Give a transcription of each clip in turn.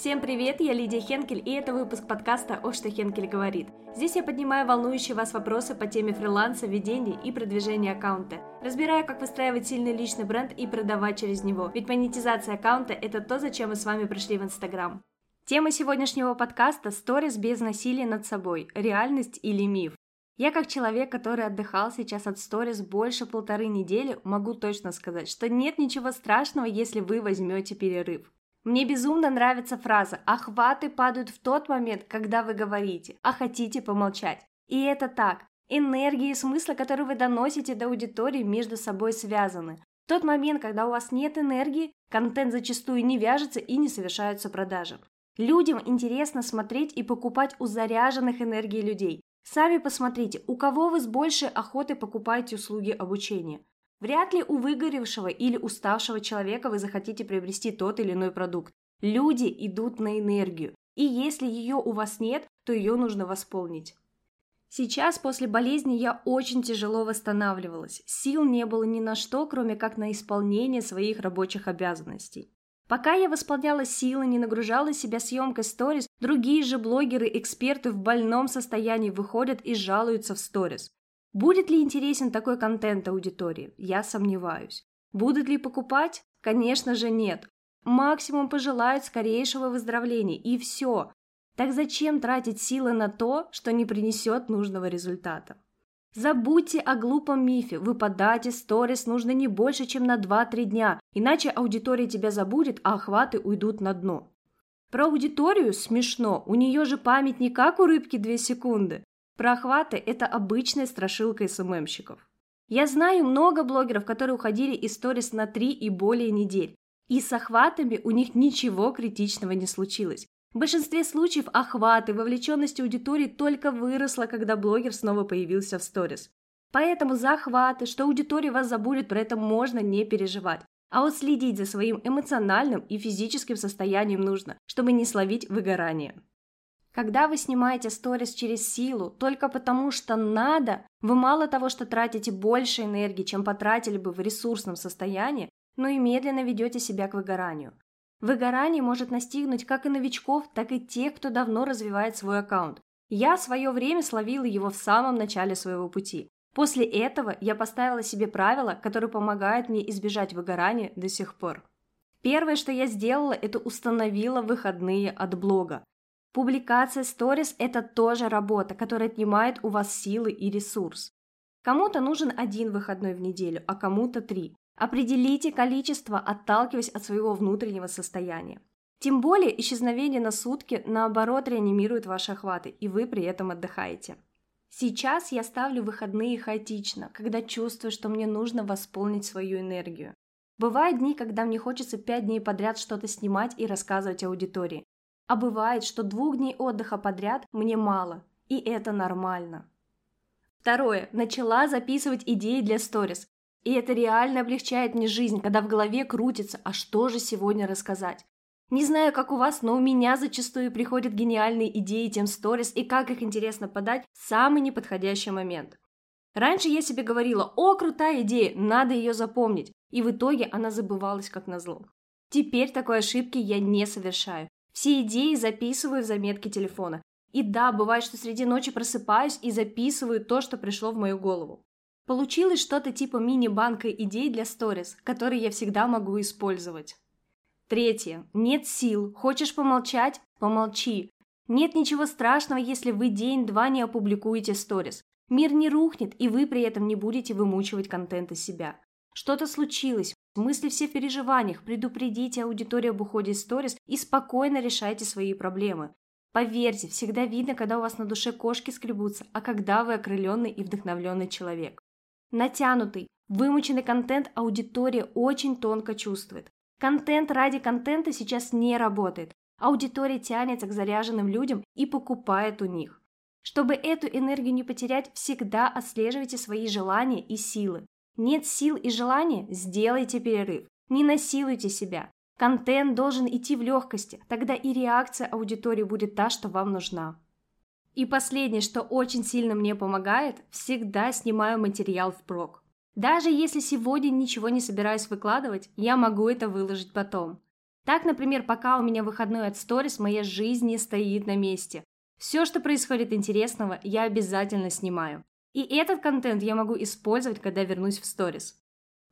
Всем привет, я Лидия Хенкель, и это выпуск подкаста «О, что Хенкель говорит». Здесь я поднимаю волнующие вас вопросы по теме фриланса, ведения и продвижения аккаунта. Разбираю, как выстраивать сильный личный бренд и продавать через него, ведь монетизация аккаунта – это то, зачем мы с вами пришли в Инстаграм. Тема сегодняшнего подкаста – сторис без насилия над собой, реальность или миф. Я как человек, который отдыхал сейчас от сторис больше полторы недели, могу точно сказать, что нет ничего страшного, если вы возьмете перерыв. Мне безумно нравится фраза «охваты падают в тот момент, когда вы говорите, а хотите помолчать». И это так. Энергия и смысл, который вы доносите до аудитории, между собой связаны. В тот момент, когда у вас нет энергии, контент зачастую не вяжется и не совершаются продажи. Людям интересно смотреть и покупать у заряженных энергией людей. Сами посмотрите, у кого вы с большей охотой покупаете услуги обучения. Вряд ли у выгоревшего или уставшего человека вы захотите приобрести тот или иной продукт. Люди идут на энергию, и если ее у вас нет, то ее нужно восполнить. Сейчас после болезни я очень тяжело восстанавливалась. Сил не было ни на что, кроме как на исполнение своих рабочих обязанностей. Пока я восполняла силы, не нагружала себя съемкой сторис, другие же блогеры-эксперты в больном состоянии выходят и жалуются в сторис. Будет ли интересен такой контент аудитории? Я сомневаюсь. Будут ли покупать? Конечно же нет. Максимум пожелают скорейшего выздоровления, и все. Так зачем тратить силы на то, что не принесет нужного результата? Забудьте о глупом мифе. Выпадать из сторис нужно не больше, чем на 2-3 дня, иначе аудитория тебя забудет, а охваты уйдут на дно. Про аудиторию смешно, у нее же память не как у рыбки 2 секунды. Про охваты – это обычная страшилка СММщиков. Я знаю много блогеров, которые уходили из сторис на 3 и более недель. И с охватами у них ничего критичного не случилось. В большинстве случаев охваты, вовлеченность аудитории только выросла, когда блогер снова появился в сторис. Поэтому за охваты, что аудитория вас забудет, про это можно не переживать. А вот следить за своим эмоциональным и физическим состоянием нужно, чтобы не словить выгорание. Когда вы снимаете сторис через силу, только потому что надо, вы мало того, что тратите больше энергии, чем потратили бы в ресурсном состоянии, но и медленно ведете себя к выгоранию. Выгорание может настигнуть как и новичков, так и тех, кто давно развивает свой аккаунт. Я свое время словила его в самом начале своего пути. После этого я поставила себе правила, которые помогают мне избежать выгорания до сих пор. Первое, что я сделала, это установила выходные от блога. Публикация сторис – это тоже работа, которая отнимает у вас силы и ресурс. Кому-то нужен один выходной в неделю, а кому-то три. Определите количество, отталкиваясь от своего внутреннего состояния. Тем более исчезновение на сутки, наоборот, реанимирует ваши охваты, и вы при этом отдыхаете. Сейчас я ставлю выходные хаотично, когда чувствую, что мне нужно восполнить свою энергию. Бывают дни, когда мне хочется пять дней подряд что-то снимать и рассказывать аудитории. А бывает, что двух дней отдыха подряд мне мало, и это нормально. Второе. Начала записывать идеи для сторис. И это реально облегчает мне жизнь, когда в голове крутится, а что же сегодня рассказать. Не знаю, как у вас, но у меня зачастую приходят гениальные идеи тем сторис и как их интересно подать в самый неподходящий момент. Раньше я себе говорила, о, крутая идея, надо ее запомнить, и в итоге она забывалась как назло. Теперь такой ошибки я не совершаю. Все идеи записываю в заметки телефона. И да, бывает, что среди ночи просыпаюсь и записываю то, что пришло в мою голову. Получилось что-то типа мини-банка идей для сторис, которые я всегда могу использовать. Третье. Нет сил. Хочешь помолчать? Помолчи. Нет ничего страшного, если вы день-два не опубликуете сторис. Мир не рухнет, и вы при этом не будете вымучивать контент из себя. Что-то случилось, Мысли все в переживаниях, предупредите аудиторию об уходе из сторис и спокойно решайте свои проблемы. Поверьте, всегда видно, когда у вас на душе кошки скребутся, а когда вы окрыленный и вдохновленный человек. Натянутый, вымученный контент аудитория очень тонко чувствует. Контент ради контента сейчас не работает. Аудитория тянется к заряженным людям и покупает у них. Чтобы эту энергию не потерять, всегда отслеживайте свои желания и силы. Нет сил и желания? Сделайте перерыв. Не насилуйте себя. Контент должен идти в легкости, тогда и реакция аудитории будет та, что вам нужна. И последнее, что очень сильно мне помогает, всегда снимаю материал впрок. Даже если сегодня ничего не собираюсь выкладывать, я могу это выложить потом. Так, например, пока у меня выходной от сторис, моя жизнь не стоит на месте. Все, что происходит интересного, я обязательно снимаю. И этот контент я могу использовать, когда вернусь в сторис.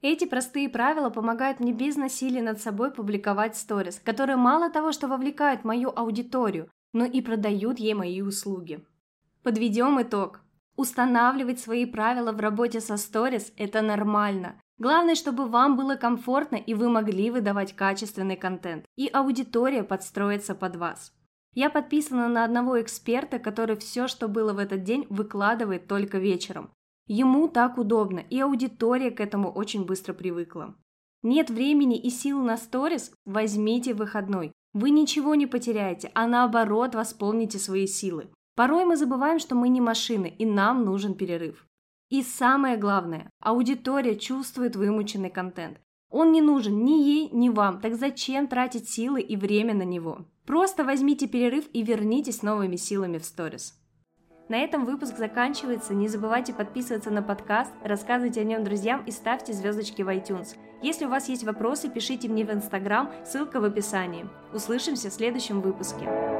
Эти простые правила помогают мне без насилия над собой публиковать сторис, которые мало того, что вовлекают мою аудиторию, но и продают ей мои услуги. Подведем итог. Устанавливать свои правила в работе со сторис – это нормально. Главное, чтобы вам было комфортно и вы могли выдавать качественный контент, и аудитория подстроится под вас. Я подписана на одного эксперта, который все, что было в этот день, выкладывает только вечером. Ему так удобно, и аудитория к этому очень быстро привыкла. Нет времени и сил на сторис? Возьмите выходной. Вы ничего не потеряете, а наоборот восполните свои силы. Порой мы забываем, что мы не машины, и нам нужен перерыв. И самое главное, аудитория чувствует вымученный контент. Он не нужен ни ей, ни вам, так зачем тратить силы и время на него? Просто возьмите перерыв и вернитесь с новыми силами в сторис. На этом выпуск заканчивается. Не забывайте подписываться на подкаст, рассказывайте о нем друзьям и ставьте звездочки в iTunes. Если у вас есть вопросы, пишите мне в Instagram, ссылка в описании. Услышимся в следующем выпуске.